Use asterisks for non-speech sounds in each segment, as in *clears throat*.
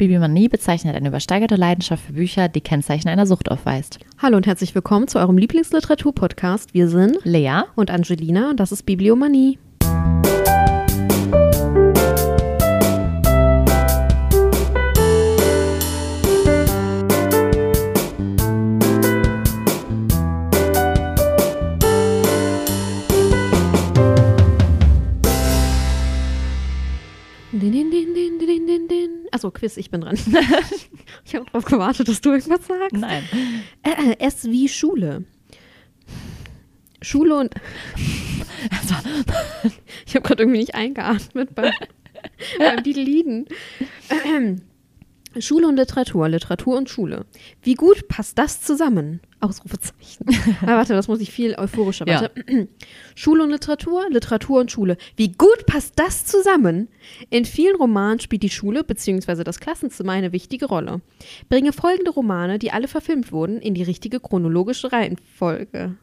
Bibliomanie bezeichnet eine übersteigerte Leidenschaft für Bücher, die Kennzeichen einer Sucht aufweist. Hallo und herzlich willkommen zu eurem Lieblingsliteratur-Podcast. Wir sind Lea und Angelina und das ist Bibliomanie. Achso, Quiz, ich bin dran. *laughs* ich habe darauf gewartet, dass du irgendwas sagst. Nein. Äh, es wie Schule. Schule und. Also, *laughs* Ich habe gerade irgendwie nicht eingeatmet beim, beim die *laughs* Lieden. Schule und Literatur, Literatur und Schule. Wie gut passt das zusammen? Ausrufezeichen. *laughs* Ah, warte, das muss ich viel euphorischer. Ja. Warte. *clears throat* Schule und Literatur, Literatur und Schule. Wie gut passt das zusammen? In vielen Romanen spielt die Schule bzw. das Klassenzimmer eine wichtige Rolle. Bringe folgende Romane, die alle verfilmt wurden, in die richtige chronologische Reihenfolge.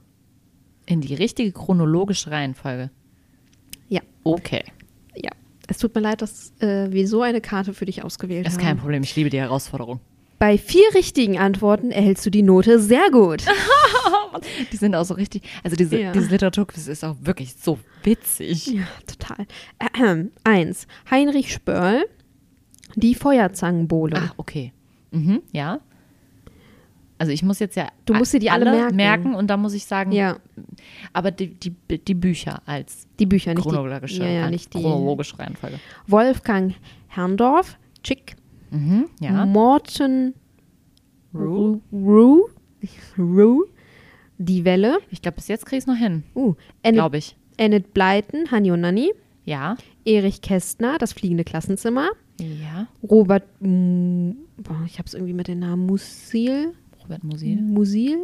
in die richtige chronologische Reihenfolge. Ja. Okay. Es tut mir leid, dass äh, wir so eine Karte für dich ausgewählt Das ist haben. kein Problem. Ich liebe die Herausforderung. Bei vier richtigen Antworten erhältst du die Note sehr gut. *laughs* Die sind auch so richtig. Also, diese, Ja. diese Literaturquiz ist auch wirklich so witzig. Ja, total. Ahem. Eins. Heinrich Spörl, die Feuerzangenbowle. Ah, okay. Mhm, ja. Also, ich muss jetzt ja. Du musst dir die alle merken. und da muss ich sagen, Ja, aber die, die, die Bücher als die Bücher, nicht chronologische, die, ja, ja, nicht die. chronologische Reihenfolge. Wolfgang Herrndorf, Chick, Mhm, ja. Morton Rue. Rue, Rue, Die Welle, Ich glaube, bis jetzt kriege ich es noch hin, uh, glaube ich. Enid Blyton, Hani und Nanni, Ja. Erich Kästner, Das fliegende Klassenzimmer, Ja. Robert, mm, boah, ich habe es irgendwie mit dem Namen Musil, Robert Musil. Musil,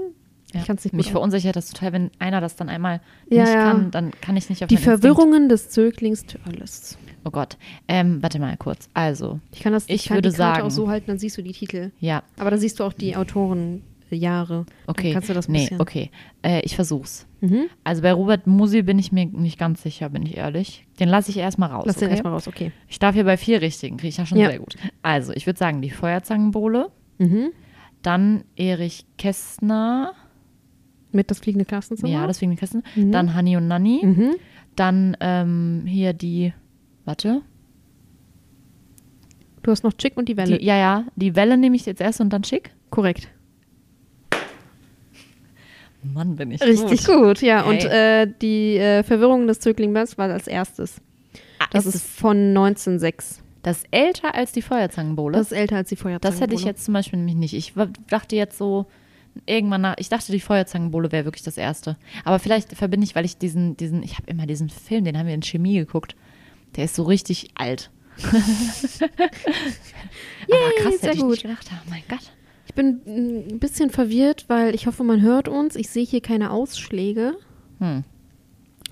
Ja. ich kann es nicht Mich verunsichert das total, wenn einer das dann einmal Ja, nicht ja. kann, dann kann ich nicht auf Die meinen Instinkt- Verwirrungen des Zöglings Törles. Oh Gott. Ähm, warte mal kurz. Also, Ich kann das Ich kann würde die Karte sagen- auch so halten, dann siehst du die Titel. ja, Aber da siehst du auch die Autorenjahre. okay. Dann kannst du das nee, bisschen. okay. Äh, ich versuch's. Mhm. Also bei Robert Musil bin ich mir nicht ganz sicher, bin ich ehrlich. Den lasse ich erstmal raus. Lass den okay? erstmal raus, okay. Ich darf hier bei vier richtigen, kriege ich ja schon Ja. sehr gut. Also, ich würde sagen, die Feuerzangenbowle, Mhm. Dann Erich Kästner, Mit das fliegende Klassenzimmer? ja, deswegen die Kästner, Mhm. dann Hanni und Nanni, Mhm. dann ähm, hier die, warte, Du hast noch Chick und die Welle. die, ja, ja, die Welle nehme ich jetzt erst und dann schick. Korrekt. Mann, bin ich Richtig gut. gut, ja. Ey. Und äh, die äh, Verwirrung des Zöglings war als erstes. Ah, Das ist von 1906. das ist älter als die Feuerzangenbowle. Das ist älter als die Feuerzangenbowle. Das hätte ich jetzt zum Beispiel nämlich nicht. Ich dachte jetzt so, irgendwann nach, ich dachte, die Feuerzangenbowle wäre wirklich das erste. Aber vielleicht verbinde ich, weil ich diesen, diesen, ich habe immer diesen Film, den haben wir in Chemie geguckt. Der ist so richtig alt. *laughs* Aber krass, sehr hätte ich gut. nicht gedacht. Oh mein Gott. Ich bin ein bisschen verwirrt, weil ich hoffe, man hört uns. Ich sehe hier keine Ausschläge. Hm.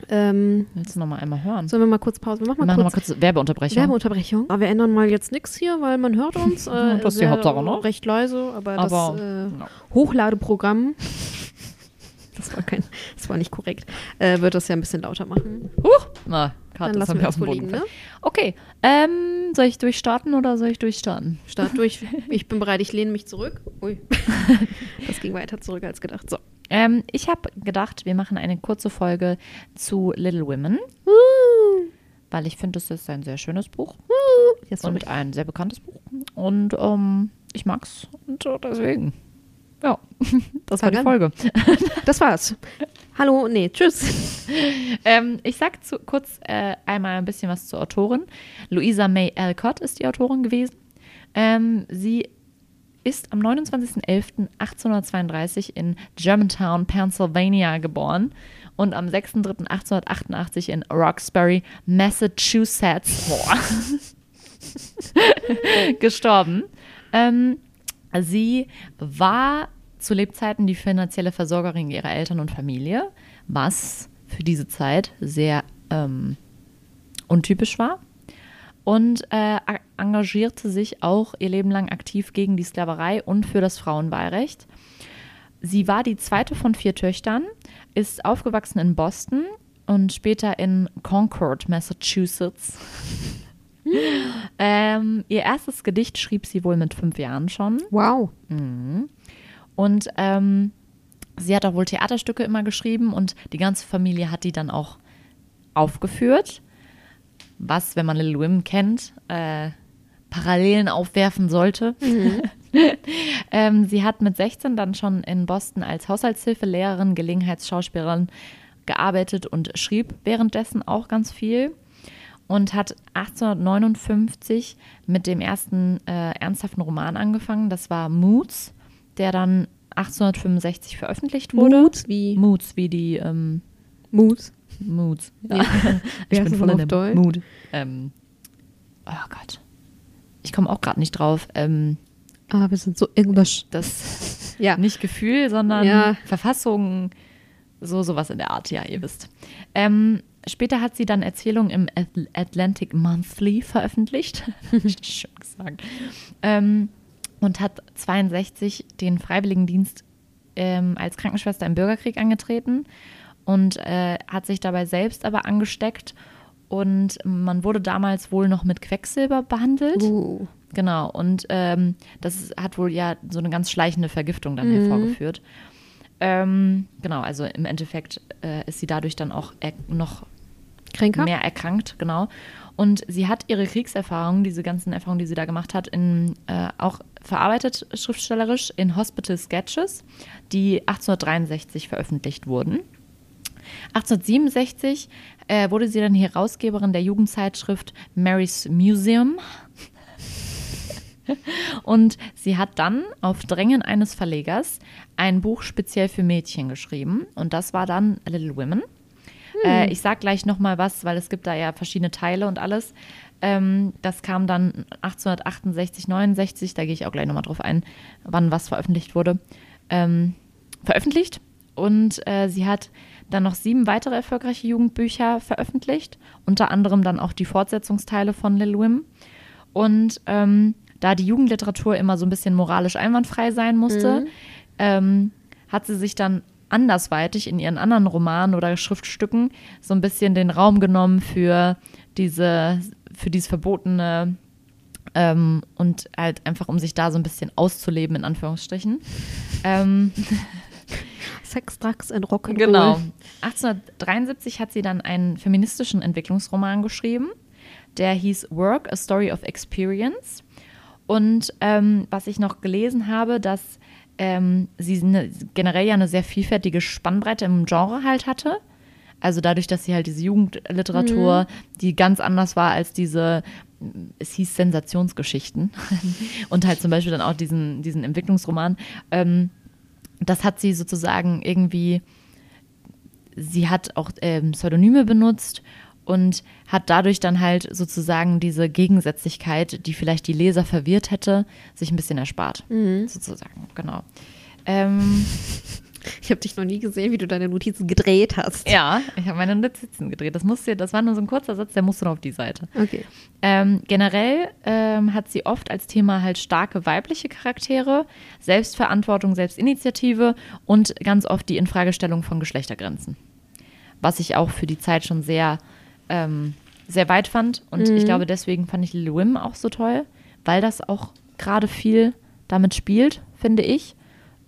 Ähm, Willst du noch mal einmal hören? sollen wir mal kurz Pause? Machen wir mal machen noch kurz mal kurz Werbeunterbrechung. Werbeunterbrechung. Aber wir ändern mal jetzt nichts hier, weil man hört uns. *laughs* Äh, Das ist die Hauptsache, ne? Recht leise, aber, Aber, das äh, no. Hochladeprogramm, *laughs* das war, kein, das war nicht korrekt, äh, wird das ja ein bisschen lauter machen. Huch! Na, gerade Dann lassen wir auf dem Boden ne? Okay, ähm, soll ich durchstarten oder soll ich durchstarten? Start durch. *laughs* Ich bin bereit, ich lehne mich zurück. Ui. Das ging weiter zurück als gedacht. So. Ähm, ich habe gedacht, wir machen eine kurze Folge zu Little Women, weil ich finde, es ist ein sehr schönes Buch Jetzt und ein sehr bekanntes Buch. Und ähm, ich mag's. Und äh, deswegen. Ja, *laughs* das war die Folge. *laughs* Das war's. Hallo, nee, tschüss. *laughs* Ähm, ich sag zu, kurz äh, einmal ein bisschen was zur Autorin. Louisa May Alcott ist die Autorin gewesen. Ähm, sie ist am 29.11.1832 in Germantown, Pennsylvania geboren und am 6.3.1888 in Roxbury, Massachusetts *laughs* gestorben. Ähm, sie war zu Lebzeiten die finanzielle Versorgerin ihrer Eltern und Familie, was für diese Zeit sehr ähm, untypisch war. Und äh, engagierte sich auch ihr Leben lang aktiv gegen die Sklaverei und für das Frauenwahlrecht. Sie war die zweite von vier Töchtern, ist aufgewachsen in Boston und später in Concord, Massachusetts. *laughs* ähm, ihr erstes Gedicht schrieb sie wohl mit fünf Jahren schon. Wow. Und ähm, sie hat auch wohl Theaterstücke immer geschrieben und die ganze Familie hat die dann auch aufgeführt. Was, wenn man Lil Wim kennt, äh, Parallelen aufwerfen sollte. *laughs* ähm, sie hat mit 16 dann schon in Boston als Haushaltshilfelehrerin, Gelegenheitsschauspielerin gearbeitet und schrieb währenddessen auch ganz viel und hat 1859 mit dem ersten äh, ernsthaften Roman angefangen. Das war Moods, der dann 1865 veröffentlicht wurde. Moods wie- Moods, wie die ähm, Moods. Moods. Ja. *laughs* Wie ich bin voll in dem? Mood. Ähm, oh Gott. Ich komme auch gerade nicht drauf. Ähm, Ah, wir sind so Englisch. das *laughs* Ja. nicht Gefühl, sondern Ja. Verfassung, so sowas in der Art, ja, ihr wisst. Ähm, später hat sie dann Erzählungen im Atl- Atlantic Monthly veröffentlicht. *laughs* Schön gesagt. Ähm, und hat 62 den Freiwilligendienst ähm, als Krankenschwester im Bürgerkrieg angetreten und äh, hat sich dabei selbst aber angesteckt. Und man wurde damals wohl noch mit Quecksilber behandelt. Uh. Genau, und ähm, das hat wohl ja so eine ganz schleichende Vergiftung dann hervorgeführt. Ähm, genau, also im Endeffekt äh, ist sie dadurch dann auch noch Kränker? mehr erkrankt, genau. Und sie hat ihre Kriegserfahrungen, diese ganzen Erfahrungen, die sie da gemacht hat, in, äh, auch verarbeitet schriftstellerisch in Hospital Sketches, die 1863 veröffentlicht wurden. 1867 äh, wurde sie dann Herausgeberin der Jugendzeitschrift Mary's Museum. *laughs* Und sie hat dann auf Drängen eines Verlegers ein Buch speziell für Mädchen geschrieben. Und das war dann Little Women. Äh, ich sag gleich nochmal was, weil es gibt da ja verschiedene Teile und alles. Ähm, das kam dann 1868, 69, da gehe ich auch gleich nochmal drauf ein, wann was veröffentlicht wurde. Ähm, veröffentlicht. Und äh, sie hat dann noch sieben weitere erfolgreiche Jugendbücher veröffentlicht, unter anderem dann auch die Fortsetzungsteile von Lil Wim. Und ähm, da die Jugendliteratur immer so ein bisschen moralisch einwandfrei sein musste, ähm, hat sie sich dann andersweitig in ihren anderen Romanen oder Schriftstücken so ein bisschen den Raum genommen für diese, für dieses verbotene ähm, und halt einfach, um sich da so ein bisschen auszuleben, in Anführungsstrichen. Ähm, *laughs* Sex, Drugs and Rock'n'Roll. Genau. 1873 hat sie dann einen feministischen Entwicklungsroman geschrieben, der hieß Work, A Story of Experience. Und ähm, was ich noch gelesen habe, dass ähm, sie eine, generell ja eine sehr vielfältige Spannbreite im Genre halt hatte. Also dadurch, dass sie halt diese Jugendliteratur, die ganz anders war als diese, es hieß Sensationsgeschichten *laughs* und halt zum Beispiel dann auch diesen, diesen Entwicklungsroman, ähm, das hat sie sozusagen irgendwie, sie hat auch ähm, Pseudonyme benutzt und hat dadurch dann halt sozusagen diese Gegensätzlichkeit, die vielleicht die Leser verwirrt hätte, sich ein bisschen erspart. Sozusagen, genau. Ähm, *laughs* Ich habe dich noch nie gesehen, wie du deine Notizen gedreht hast. ja, ich habe meine Notizen gedreht. Das musste, das war nur so ein kurzer Satz, der musste noch auf die Seite. Okay. Ähm, generell ähm, hat sie oft als Thema halt starke weibliche Charaktere, Selbstverantwortung, Selbstinitiative und ganz oft die Infragestellung von Geschlechtergrenzen. Was ich auch für die Zeit schon sehr, ähm, sehr weit fand. Und ich glaube, deswegen fand ich Lil Wim auch so toll, weil das auch gerade viel damit spielt, finde ich.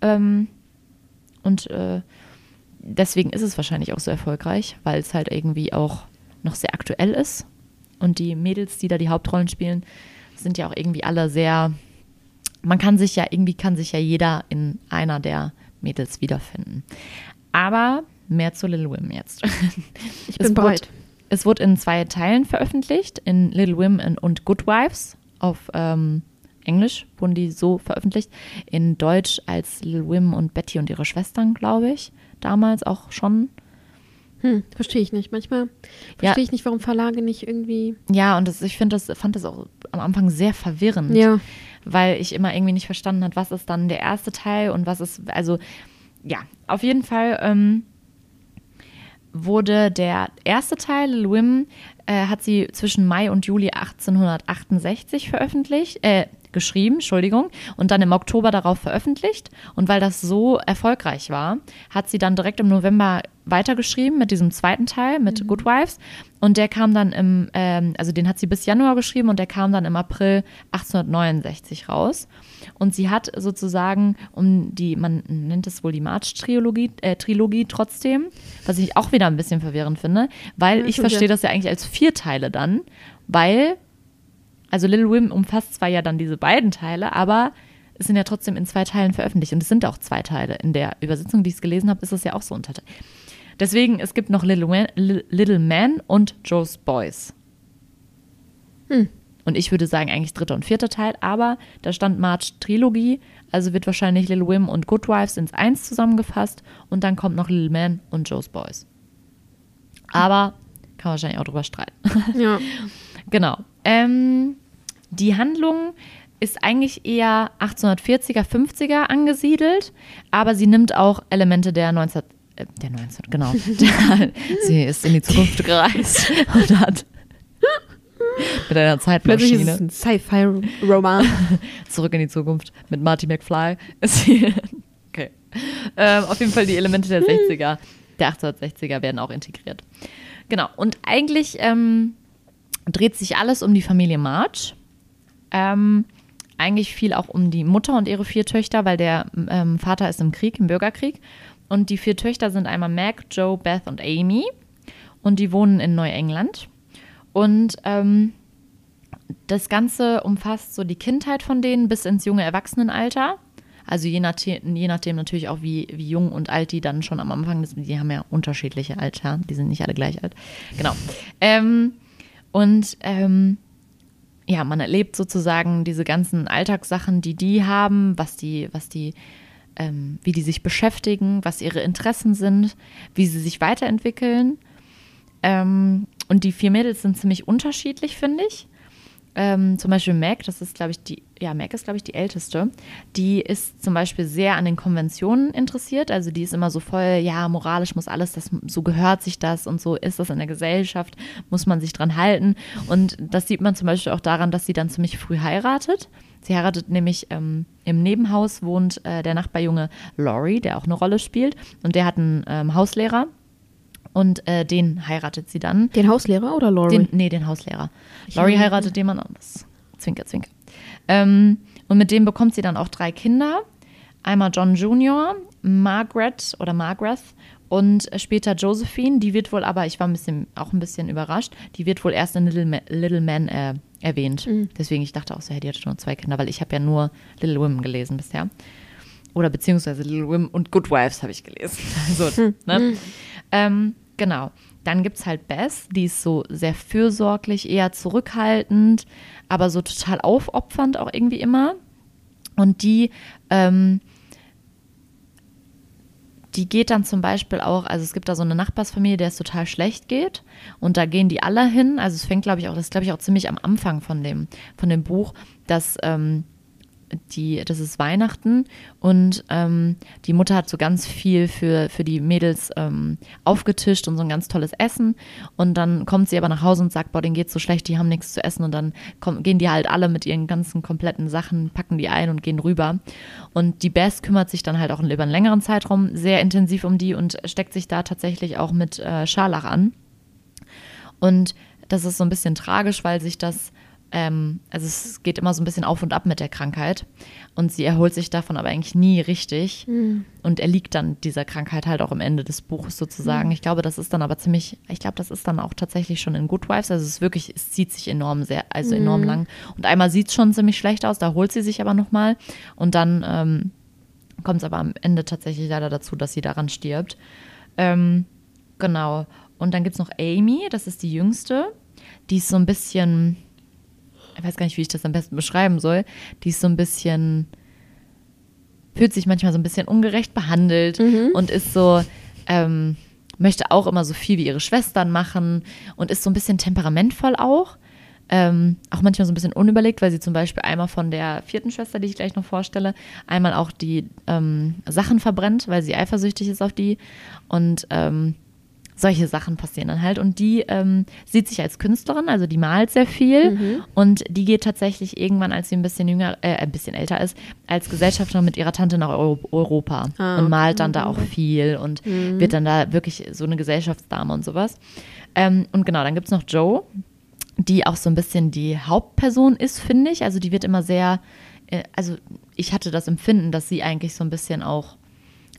Ähm, und äh, deswegen ist es wahrscheinlich auch so erfolgreich, weil es halt irgendwie auch noch sehr aktuell ist. Und die Mädels, die da die Hauptrollen spielen, sind ja auch irgendwie alle sehr. Man kann sich ja, irgendwie kann sich ja jeder in einer der Mädels wiederfinden. Aber mehr zu Little Wim jetzt. *laughs* Ich Es bin wurde- bereit. Es wurde in zwei Teilen veröffentlicht, in Little Women und Good Wives. Auf ähm, Englisch wurden die so veröffentlicht. In Deutsch als Little Wim und Betty und ihre Schwestern, glaube ich. Damals auch schon. Hm, verstehe ich nicht. Manchmal Ja. verstehe ich nicht, warum Verlage nicht irgendwie. Ja, und das, ich finde das, fand das auch am Anfang sehr verwirrend. Ja. weil ich immer irgendwie nicht verstanden habe, was ist dann der erste Teil und was ist, also ja, auf jeden Fall ähm, wurde der erste Teil, Lil Wim, äh, hat sie zwischen Mai und Juli 1868 veröffentlicht, äh, geschrieben, Entschuldigung, und dann im Oktober darauf veröffentlicht. Und weil das so erfolgreich war, hat sie dann direkt im November weitergeschrieben mit diesem zweiten Teil, mit Good Wives. Und der kam dann im, ähm, also den hat sie bis Januar geschrieben und der kam dann im April 1869 raus. Und sie hat sozusagen um die, man nennt es wohl die March-Trilogie äh, Trilogie trotzdem, was ich auch wieder ein bisschen verwirrend finde, weil Ja, ich verstehe das ja eigentlich als vier Teile dann, weil, also Little Women umfasst zwar ja dann diese beiden Teile, aber es sind ja trotzdem in zwei Teilen veröffentlicht und es sind auch zwei Teile. In der Übersetzung, die ich es gelesen habe, ist das ja auch so unterteilt. Deswegen, es gibt noch Little, Man- Li- Little Man und Joe's Boys. Hm. Und ich würde sagen, eigentlich dritter und vierter Teil, aber da stand March Trilogie, also wird wahrscheinlich Little Women und Good Wives ins Eins zusammengefasst und dann kommt noch Little Man und Joe's Boys. Aber kann man wahrscheinlich auch drüber streiten. Ja. *laughs* Genau. Ähm, die Handlung ist eigentlich eher 1840er, 50er angesiedelt, aber sie nimmt auch Elemente der 19. Äh, der 19, genau. *laughs* Sie ist in die Zukunft *laughs* gereist und hat *laughs* mit einer Zeitmaschine ein Sci-Fi-Roman. zurück in die Zukunft mit Marty McFly. Okay. Ähm, auf jeden Fall die Elemente der 60er, der 1860er werden auch integriert. Genau. Und eigentlich ähm, dreht sich alles um die Familie March. Ähm, eigentlich viel auch um die Mutter und ihre vier Töchter, weil der ähm, Vater ist im Krieg, im Bürgerkrieg. Und die vier Töchter sind einmal Meg, Joe, Beth und Amy. Und die wohnen in Neuengland. Und ähm, das Ganze umfasst so die Kindheit von denen bis ins junge Erwachsenenalter. Also je, nach, je nachdem natürlich auch, wie, wie jung und alt die dann schon am Anfang sind. Die haben ja unterschiedliche Alter. Die sind nicht alle gleich alt. Genau. Ähm, und ähm, ja, man erlebt sozusagen diese ganzen Alltagssachen, die die haben, was die, was die, ähm, wie die sich beschäftigen, was ihre Interessen sind, wie sie sich weiterentwickeln. Ähm, und die vier Mädels sind ziemlich unterschiedlich, finde ich. Ähm, zum Beispiel Meg, das ist, glaube ich, die, ja, Meg ist, glaube ich, die älteste. Die ist zum Beispiel sehr an den Konventionen interessiert. Also die ist immer so voll, ja, moralisch muss alles, das, so gehört sich das und so ist das in der Gesellschaft, muss man sich dran halten. Und das sieht man zum Beispiel auch daran, dass sie dann ziemlich früh heiratet. Sie heiratet nämlich ähm, im Nebenhaus, wohnt äh, der Nachbarjunge Laurie, der auch eine Rolle spielt. Und der hat einen ähm, Hauslehrer. Und äh, den heiratet sie dann. Den Hauslehrer oder Laurie? Den, nee, den Hauslehrer. Laurie heiratet jemand anderes. Zwinker, zwinker. Ähm, und mit dem bekommt sie dann auch drei Kinder. Einmal John Jr., Margaret oder Margaret und später Josephine. Die wird wohl aber, ich war ein bisschen, auch ein bisschen überrascht, die wird wohl erst in Little, Ma Little Man äh, erwähnt. Deswegen, ich dachte auch so, hey, die hatte nur zwei Kinder, weil ich habe ja nur Little Women gelesen bisher. Oder beziehungsweise Little Women und Good Wives habe ich gelesen. *laughs* Also, ne? Ähm, genau. Dann gibt es halt Beth, die ist so sehr fürsorglich, eher zurückhaltend, aber so total aufopfernd auch irgendwie immer. Und die, ähm, die geht dann zum Beispiel auch, also es gibt da so eine Nachbarsfamilie, der es total schlecht geht. Und da gehen die alle hin. Also es fängt, glaube ich, auch, das ist, glaube ich, auch ziemlich am Anfang von dem, von dem Buch, dass ähm, die, das ist Weihnachten und ähm, die Mutter hat so ganz viel für, für die Mädels ähm, aufgetischt und so ein ganz tolles Essen. Und dann kommt sie aber nach Hause und sagt, boah, denen geht's so schlecht, die haben nichts zu essen. Und dann kommen, gehen die halt alle mit ihren ganzen kompletten Sachen, packen die ein und gehen rüber. Und die Bess kümmert sich dann halt auch über einen längeren Zeitraum sehr intensiv um die und steckt sich da tatsächlich auch mit äh, Scharlach an. Und das ist so ein bisschen tragisch, weil sich das, ähm, also es geht immer so ein bisschen auf und ab mit der Krankheit. Und sie erholt sich davon aber eigentlich nie richtig. Und erliegt dann dieser Krankheit halt auch am Ende des Buches sozusagen. Ich glaube, das ist dann aber ziemlich, ich glaube, das ist dann auch tatsächlich schon in Good Wives. Also es ist wirklich, es zieht sich enorm sehr, also enorm lang. Und einmal sieht es schon ziemlich schlecht aus, da holt sie sich aber nochmal. Und dann ähm, kommt es aber am Ende tatsächlich leider dazu, dass sie daran stirbt. Ähm, genau. Und dann gibt es noch Amy, das ist die jüngste. Die ist so ein bisschen, ich weiß gar nicht, wie ich das am besten beschreiben soll. Die ist so ein bisschen, fühlt sich manchmal so ein bisschen ungerecht behandelt und ist so, ähm, möchte auch immer so viel wie ihre Schwestern machen und ist so ein bisschen temperamentvoll auch. Ähm, auch manchmal so ein bisschen unüberlegt, weil sie zum Beispiel einmal von der vierten Schwester, die ich gleich noch vorstelle, einmal auch die ähm, Sachen verbrennt, weil sie eifersüchtig ist auf die. Und ähm, solche Sachen passieren dann halt. Und die ähm, sieht sich als Künstlerin, also die malt sehr viel. Und die geht tatsächlich irgendwann, als sie ein bisschen jünger, äh, ein bisschen älter ist, als Gesellschafterin mit ihrer Tante nach Euro Europa Ah, und malt dann da auch viel und wird dann da wirklich so eine Gesellschaftsdame und sowas. Ähm, und genau, dann gibt es noch Joe, die auch so ein bisschen die Hauptperson ist, finde ich. Also die wird immer sehr, äh, also ich hatte das Empfinden, dass sie eigentlich so ein bisschen auch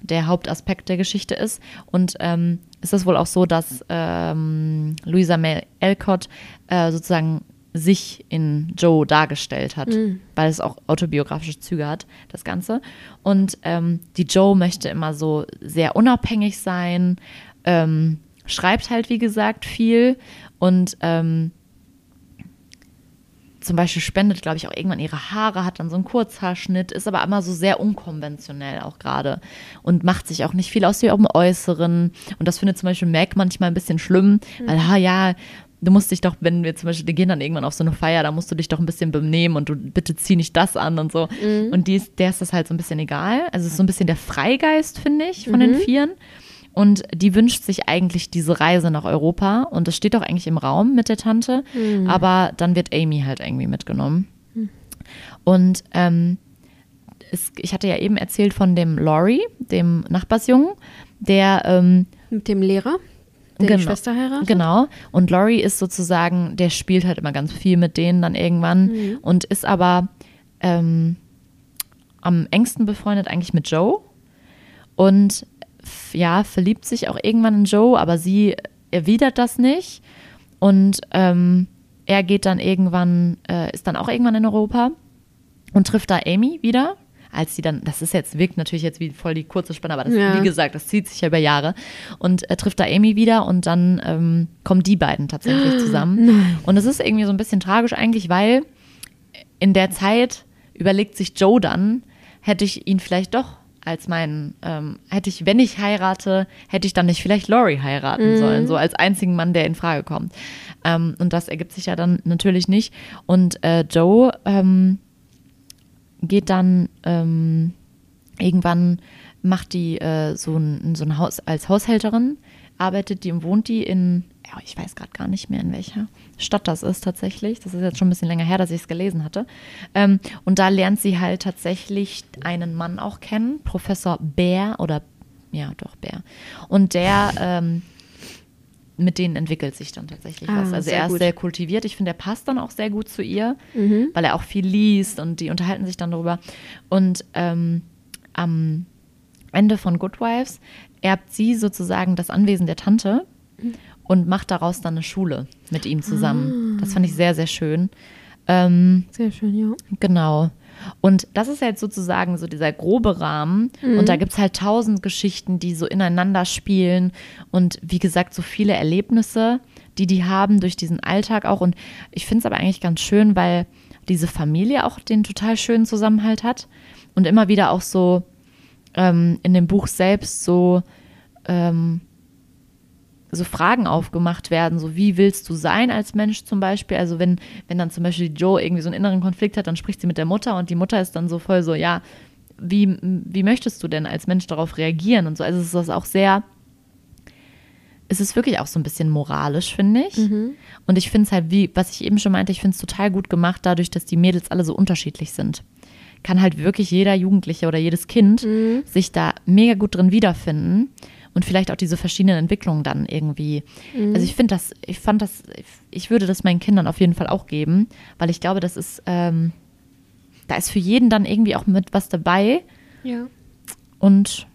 der Hauptaspekt der Geschichte ist. Und ähm, ist es wohl auch so, dass ähm, Louisa May Alcott äh, sozusagen sich in Joe dargestellt hat, weil es auch autobiografische Züge hat, das Ganze. Und ähm, die Joe möchte immer so sehr unabhängig sein, ähm, schreibt halt, wie gesagt, viel und ähm, zum Beispiel spendet, glaube ich, auch irgendwann ihre Haare, hat dann so einen Kurzhaarschnitt, ist aber immer so sehr unkonventionell auch gerade und macht sich auch nicht viel aus dem Äußeren. Und das findet zum Beispiel Mac manchmal ein bisschen schlimm, weil, ha, ja, du musst dich doch, wenn wir zum Beispiel, die gehen dann irgendwann auf so eine Feier, da musst du dich doch ein bisschen benehmen und du bitte zieh nicht das an und so. Und die ist, der ist das halt so ein bisschen egal. Also es ist so ein bisschen der Freigeist, finde ich, von den Vieren. Und die wünscht sich eigentlich diese Reise nach Europa. Und das steht auch eigentlich im Raum mit der Tante. Aber dann wird Amy halt irgendwie mitgenommen. Und ähm, es, ich hatte ja eben erzählt von dem Laurie, dem Nachbarsjungen, der ähm, Mit dem Lehrer, der Genau. die Schwester heiratet. Genau. Und Laurie ist sozusagen, der spielt halt immer ganz viel mit denen dann irgendwann und ist aber ähm, am engsten befreundet eigentlich mit Joe. Und ja, verliebt sich auch irgendwann in Joe, aber sie erwidert das nicht. Und ähm, er geht dann irgendwann, äh, ist dann auch irgendwann in Europa und trifft da Amy wieder. Als sie dann, das ist jetzt, wirkt natürlich jetzt wie voll die kurze Spanne, aber das, Ja. wie gesagt, das zieht sich ja über Jahre. Und er trifft da Amy wieder und dann ähm, kommen die beiden tatsächlich *gasps* zusammen. Und es ist irgendwie so ein bisschen tragisch eigentlich, weil in der Zeit überlegt sich Joe dann, hätte ich ihn vielleicht doch als meinen, ähm, hätte ich, wenn ich heirate, hätte ich dann nicht vielleicht Laurie heiraten sollen, so als einzigen Mann, der in Frage kommt. Ähm, und das ergibt sich ja dann natürlich nicht. Und äh, Joe ähm, geht dann ähm, irgendwann, macht die äh, so ein, so ein Haus als Haushälterin, arbeitet die und wohnt die in, ja, ich weiß gerade gar nicht mehr, in welcher Stadt das ist tatsächlich. Das ist jetzt schon ein bisschen länger her, dass ich es gelesen hatte. Ähm, und da lernt sie halt tatsächlich einen Mann auch kennen, Professor Bär oder ja, doch Bär. Und der ähm, mit denen entwickelt sich dann tatsächlich Ah, was. Also er ist gut. sehr kultiviert. Ich finde, er passt dann auch sehr gut zu ihr, weil er auch viel liest und die unterhalten sich dann darüber. Und ähm, am Ende von Good Wives erbt sie sozusagen das Anwesen der Tante und macht daraus dann eine Schule mit ihm zusammen. Das fand ich sehr, sehr schön. Ähm, Sehr schön, ja. Genau. Und das ist jetzt sozusagen so dieser grobe Rahmen. Und da gibt es halt tausend Geschichten, die so ineinander spielen. Und wie gesagt, so viele Erlebnisse, die die haben durch diesen Alltag auch. Und ich finde es aber eigentlich ganz schön, weil diese Familie auch den total schönen Zusammenhalt hat. Und immer wieder auch so ähm, in dem Buch selbst so ähm, so Fragen aufgemacht werden, so wie willst du sein als Mensch zum Beispiel? Also wenn, wenn dann zum Beispiel Joe irgendwie so einen inneren Konflikt hat, dann spricht sie mit der Mutter und die Mutter ist dann so voll so, ja, wie, wie möchtest du denn als Mensch darauf reagieren und so? Also es ist das auch sehr, es ist wirklich auch so ein bisschen moralisch, finde ich. Und ich finde es halt, wie, was ich eben schon meinte, ich finde es total gut gemacht, dadurch, dass die Mädels alle so unterschiedlich sind. Kann halt wirklich jeder Jugendliche oder jedes Kind sich da mega gut drin wiederfinden und vielleicht auch diese verschiedenen Entwicklungen dann irgendwie. Also ich finde das, ich fand das, ich würde das meinen Kindern auf jeden Fall auch geben, weil ich glaube, das ist, ähm, da ist für jeden dann irgendwie auch mit was dabei Ja. und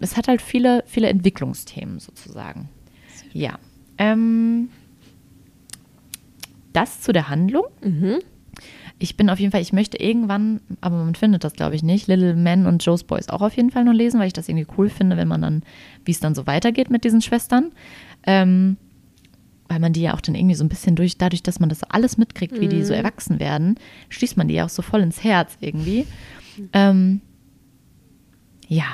es hat halt viele, viele Entwicklungsthemen sozusagen. Ja. Ähm, das zu der Handlung. Ich bin auf jeden Fall, ich möchte irgendwann, aber man findet das glaube ich nicht, Little Men und Joe's Boys auch auf jeden Fall noch lesen, weil ich das irgendwie cool finde, wenn man dann, wie es dann so weitergeht mit diesen Schwestern. Ähm, weil man die ja auch dann irgendwie so ein bisschen durch, dadurch, dass man das alles mitkriegt, wie die so erwachsen werden, schließt man die ja auch so voll ins Herz irgendwie. Ähm, ja.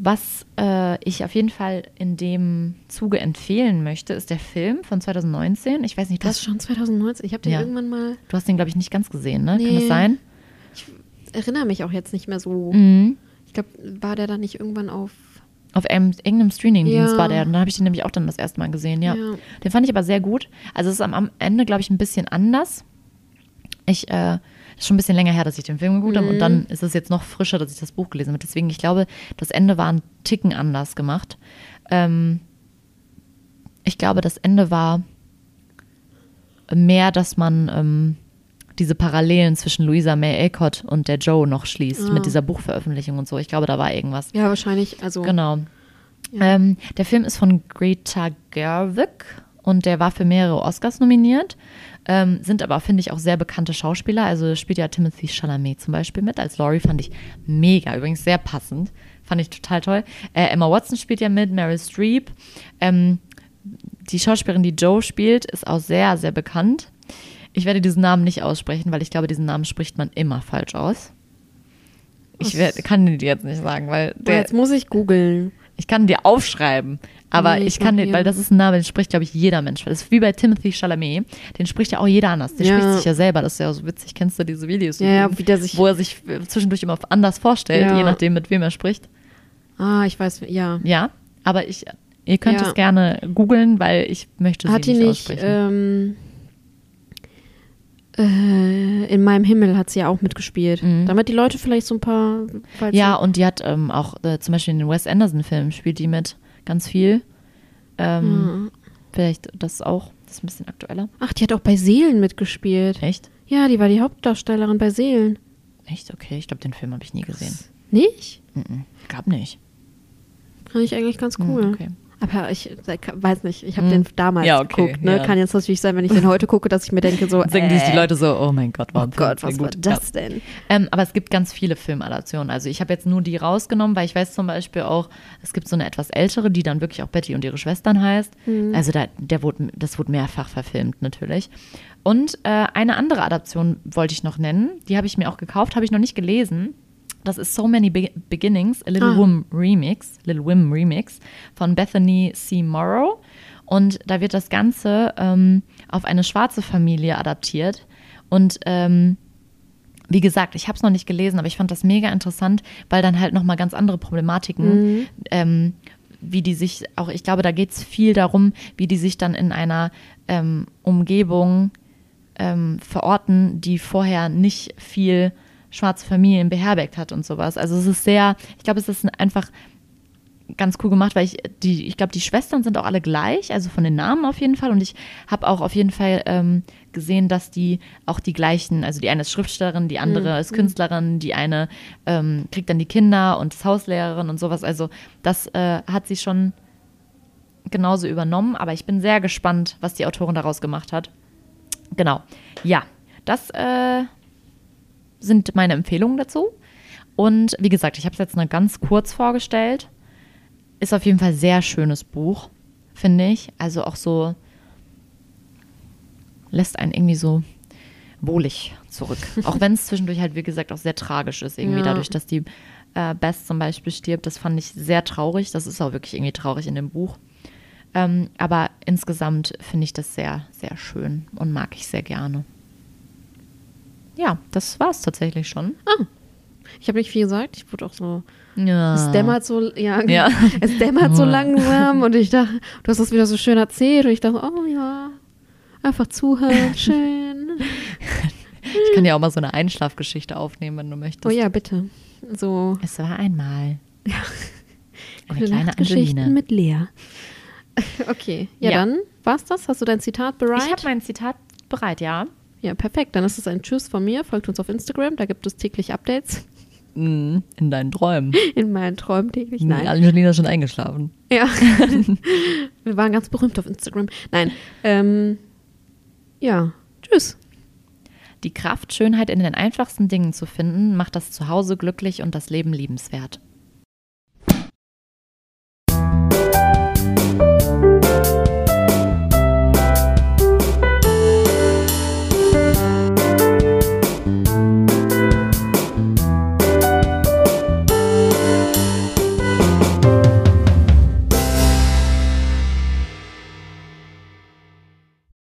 Was äh, ich auf jeden Fall in dem Zuge empfehlen möchte, ist der Film von 2019. Ich weiß nicht, du Das ist schon 2019. Ich habe den Ja. irgendwann mal, du hast den, glaube ich, nicht ganz gesehen, ne? Kann Nee. das sein? erinnere mich auch jetzt nicht mehr so. Mhm. Ich glaube, war der dann nicht irgendwann auf. Auf einem, irgendeinem Streaming-Dienst Ja. war der. Und dann habe ich den nämlich auch dann das erste Mal gesehen, ja. Ja. Den fand ich aber sehr gut. Also es ist am, am Ende, glaube ich, ein bisschen anders. Ich, äh, ist schon ein bisschen länger her, dass ich den Film geguckt habe. Und dann ist es jetzt noch frischer, dass ich das Buch gelesen habe. Deswegen, ich glaube, das Ende war ein Ticken anders gemacht. Ähm, ich glaube, das Ende war mehr, dass man ähm, diese Parallelen zwischen Louisa May Alcott und der Joe noch schließt Ah. mit dieser Buchveröffentlichung und so. Ich glaube, da war irgendwas. Ja, wahrscheinlich. Also, Genau. Ähm, der Film ist von Greta Gerwig und der war für mehrere Oscars nominiert. Ähm, sind aber, finde ich, auch sehr bekannte Schauspieler. Also spielt ja Timothy Chalamet zum Beispiel mit. Als Laurie fand ich mega, übrigens sehr passend. Fand ich total toll. Äh, Emma Watson spielt ja mit, Meryl Streep. Ähm, die Schauspielerin, die Joe spielt, ist auch sehr, sehr bekannt. Ich werde diesen Namen nicht aussprechen, weil ich glaube, diesen Namen spricht man immer falsch aus. Ich werd, kann den dir jetzt nicht sagen, weil der, jetzt muss ich googeln. Ich kann dir aufschreiben, aber Nee, ich kann dir, weil das ist ein Name, den spricht, glaube ich, jeder Mensch. Das ist wie bei Timothy Chalamet, den spricht ja auch jeder anders. Der Ja. spricht sich ja selber, das ist ja so witzig. Kennst du diese Videos? Ja, wie der sich- Wo er sich äh, zwischendurch immer anders vorstellt, je nachdem, mit wem er spricht. Ah, ich weiß, ja. Ja, aber ich, ihr könnt es gerne googeln, weil ich möchte sie Hat nicht, nicht, aussprechen. ähm, äh, in meinem Himmel hat sie ja auch mitgespielt. Damit die Leute vielleicht so ein paar. Mhm. ja, und die hat ähm, auch äh, zum Beispiel in den Wes Anderson-Filmen spielt die mit ganz viel. Ähm, Vielleicht das auch, das ist ein bisschen aktueller. Ach, die hat auch bei Seelen mitgespielt. Echt? Ja, die war die Hauptdarstellerin bei Seelen. Echt? Okay, ich glaube, den Film habe ich nie gesehen. Nicht? Mhm. Gab nicht. Fand ich eigentlich ganz cool. Hm, okay. Aber ich äh, weiß nicht, ich habe Hm. den damals Ja, okay, geguckt. Ne? ja. Kann jetzt natürlich sein, wenn ich den heute gucke, dass ich mir denke, so. Singen die, die äh, Leute so, oh mein Gott, war Oh Gott, was war das denn? Ähm, aber es gibt ganz viele Filmadaptionen. Also ich habe jetzt nur die rausgenommen, weil ich weiß zum Beispiel auch, es gibt so eine etwas ältere, die dann wirklich auch Betty und ihre Schwestern heißt. Also da, der wurde, das wurde mehrfach verfilmt natürlich. Und äh, eine andere Adaption wollte ich noch nennen. Die habe ich mir auch gekauft, habe ich noch nicht gelesen. Das ist So Many Be Beginnings, a Little Ah. Wim Remix, Little Wim Remix von Bethany C. Morrow. Und da wird das Ganze ähm, auf eine schwarze Familie adaptiert. Und ähm, wie gesagt, ich habe es noch nicht gelesen, aber ich fand das mega interessant, weil dann halt nochmal ganz andere Problematiken, ähm, wie die sich, auch ich glaube, da geht es viel darum, wie die sich dann in einer ähm, Umgebung ähm, verorten, die vorher nicht viel schwarze Familien beherbergt hat und sowas. Also es ist sehr, ich glaube, es ist einfach ganz cool gemacht, weil ich die, ich glaube, die Schwestern sind auch alle gleich, also von den Namen auf jeden Fall. Und ich habe auch auf jeden Fall ähm, gesehen, dass die auch die gleichen, also die eine ist Schriftstellerin, die andere ist Künstlerin, die eine ähm, kriegt dann die Kinder und ist Hauslehrerin und sowas. Also das äh, hat sie schon genauso übernommen, aber ich bin sehr gespannt, was die Autorin daraus gemacht hat. Genau. Ja, das äh, sind meine Empfehlungen dazu. Und wie gesagt, ich habe es jetzt nur ganz kurz vorgestellt. Ist auf jeden Fall sehr schönes Buch, finde ich. Also auch so lässt einen irgendwie so wohlig zurück. *laughs* auch wenn es zwischendurch halt, wie gesagt, auch sehr tragisch ist, irgendwie Ja. dadurch, dass die äh, Bess zum Beispiel stirbt. Das fand ich sehr traurig. Das ist auch wirklich irgendwie traurig in dem Buch. Ähm, aber insgesamt finde ich das sehr, sehr schön und mag ich sehr gerne. Ja, das war es tatsächlich schon. Ich habe nicht viel gesagt. Ich wurde auch so. Ja. Es dämmert so, ja, *laughs* Ja. *laughs* es dämmert so langsam und ich dachte, du hast das wieder so schön erzählt und ich dachte, oh ja, einfach zuhören, *laughs* schön. Ich kann ja auch mal so eine Einschlafgeschichte aufnehmen, wenn du möchtest. Oh ja, bitte. So Es war einmal. Eine gute kleine Angelina. mit Lea. Okay, ja, Ja. dann war's das. Hast du dein Zitat bereit? Ich habe mein Zitat bereit, ja. Ja, perfekt. Dann ist es ein Tschüss von mir. Folgt uns auf Instagram, da gibt es täglich Updates. Mm, In deinen Träumen. *laughs* In meinen Träumen täglich. Nein. Angelina ist schon eingeschlafen. Ja. *laughs* Wir waren ganz berühmt auf Instagram. Nein. Ähm, ja. Tschüss. Die Kraft, Schönheit in den einfachsten Dingen zu finden, macht das Zuhause glücklich und das Leben liebenswert.